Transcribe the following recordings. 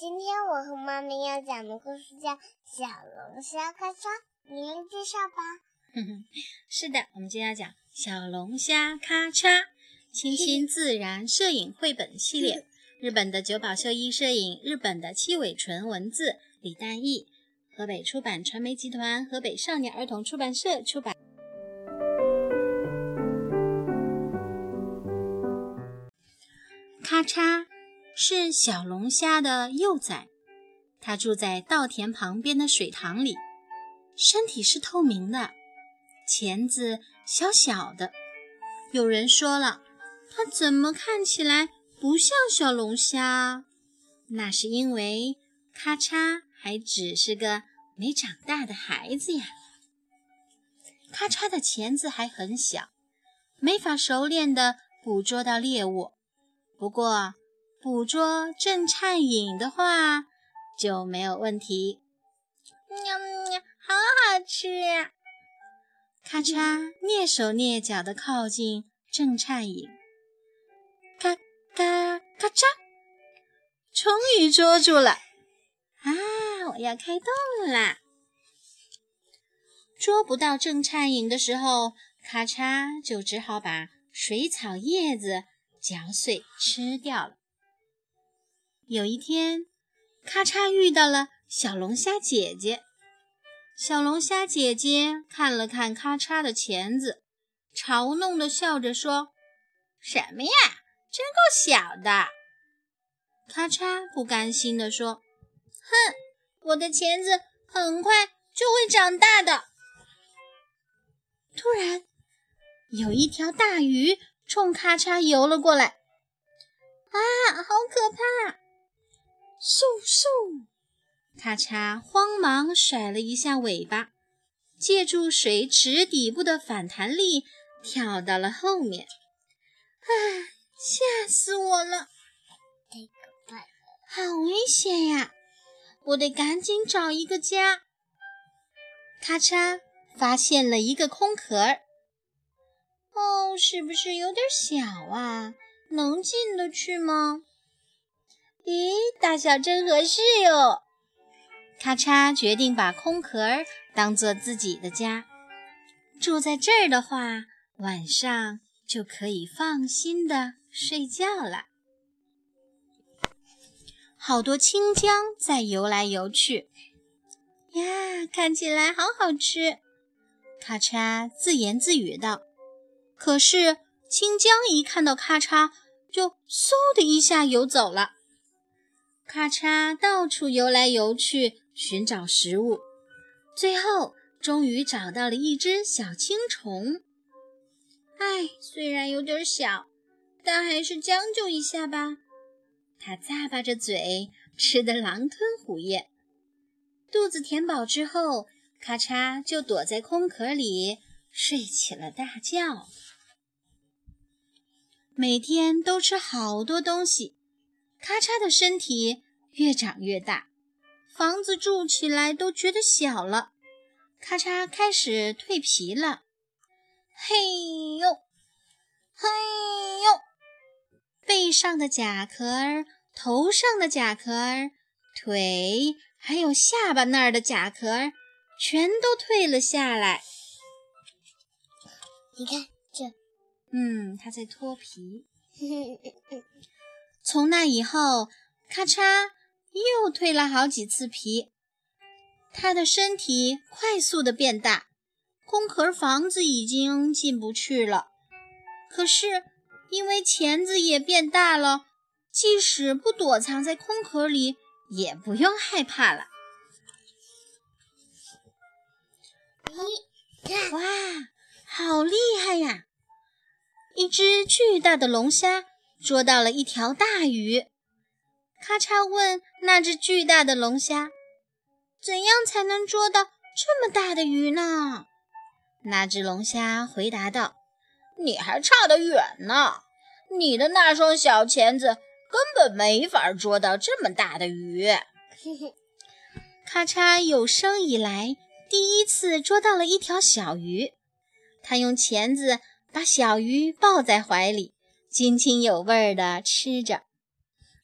今天我和妈咪要讲的故事叫《小龙虾咔嚓》，你来介绍吧。是的，我们今天要讲《小龙虾咔嚓》清新 自然摄影绘本系列，日本的久保秀一摄影，日本的七尾纯文字，李丹义，河北出版传媒集团、河北少年儿童出版社出版。咔嚓，是小龙虾的幼崽，它住在稻田旁边的水塘里，身体是透明的。钳子小小的，有人说了，它怎么看起来不像小龙虾？那是因为咔嚓还只是个没长大的孩子呀。咔嚓的钳子还很小，没法熟练地捕捉到猎物。不过，捕捉正颤影的话就没有问题。喵喵，好好吃。咔嚓，蹑手蹑脚地靠近正颤影，咔咔咔嚓，终于捉住了！啊，我要开动啦！捉不到正颤影的时候，咔嚓就只好把水草叶子嚼碎吃掉了。有一天，咔嚓遇到了小龙虾姐姐。小龙虾姐姐看了看咔嚓的钳子，嘲弄地笑着说：“什么呀，真够小的！”咔嚓不甘心地说：“哼，我的钳子很快就会长大的。”突然，有一条大鱼冲咔嚓游了过来，“啊，好可怕！”嗖嗖。咔嚓，慌忙甩了一下尾巴，借助水池底部的反弹力，跳到了后面。啊，吓死我了！太可怕了，好危险呀！我得赶紧找一个家。咔嚓，发现了一个空壳。哦，是不是有点小啊？能进得去吗？咦，大小正合适哟。咔嚓，决定把空壳儿当做自己的家，住在这儿的话，晚上就可以放心的睡觉了。好多青江在游来游去，呀，看起来好好吃。咔嚓自言自语道。可是青江一看到咔嚓，就嗖的一下游走了。咔嚓到处游来游去。寻找食物，最后终于找到了一只小青虫。唉，虽然有点小，但还是将就一下吧。它咂巴着嘴，吃得狼吞虎咽。肚子填饱之后，咔嚓就躲在空壳里睡起了大觉。每天都吃好多东西，咔嚓的身体越长越大。房子住起来都觉得小了，咔嚓开始蜕皮了。嘿呦，嘿呦，背上的甲壳儿、头上的甲壳儿、腿还有下巴那儿的甲壳儿，全都退了下来。你看这，嗯，它在脱皮。从那以后，咔嚓。又蜕了好几次皮，它的身体快速的变大，空壳房子已经进不去了。可是因为钳子也变大了，即使不躲藏在空壳里，也不用害怕了。咦，哇，好厉害呀！一只巨大的龙虾捉到了一条大鱼。咔嚓问那只巨大的龙虾：“怎样才能捉到这么大的鱼呢？”那只龙虾回答道：“你还差得远呢，你的那双小钳子根本没法捉到这么大的鱼。”咔嚓有生以来第一次捉到了一条小鱼，他用钳子把小鱼抱在怀里，津津有味地吃着。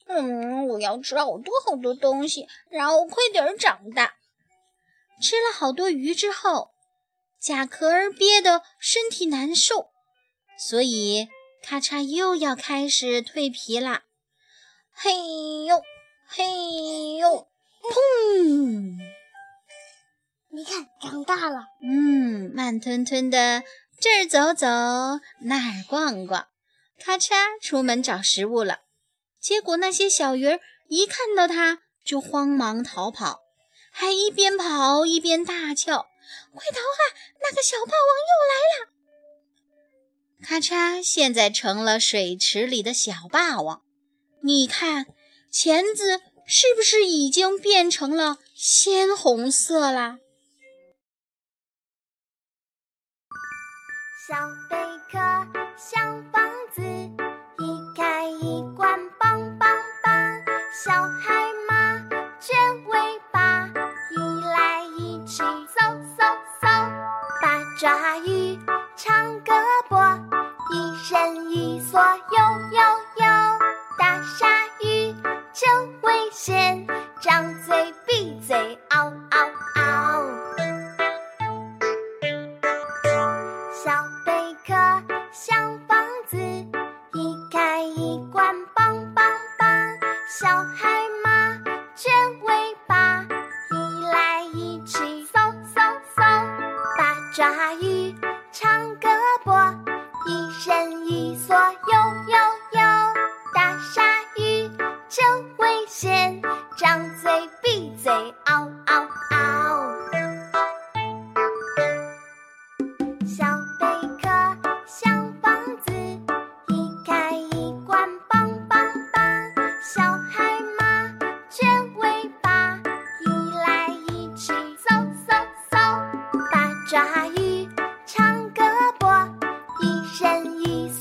嗯，我要吃好多好多东西，然后快点长大。吃了好多鱼之后，甲壳儿憋得身体难受，所以咔嚓又要开始蜕皮啦。嘿呦，嘿呦，砰！你看，长大了。嗯，慢吞吞的这儿走走，那儿逛逛，咔嚓出门找食物了。结果那些小鱼儿一看到它就慌忙逃跑，还一边跑一边大叫：“快逃啊！那个小霸王又来了！”咔嚓，现在成了水池里的小霸王。你看，钳子是不是已经变成了鲜红色啦？小贝壳，小一身一缩，悠悠一蓑悠悠。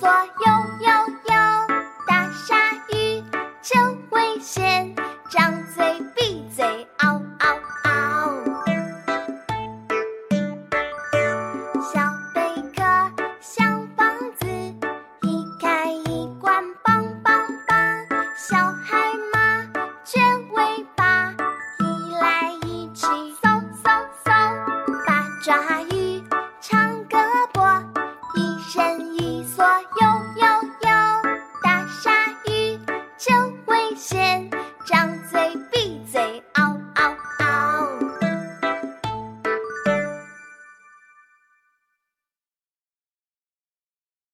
左右右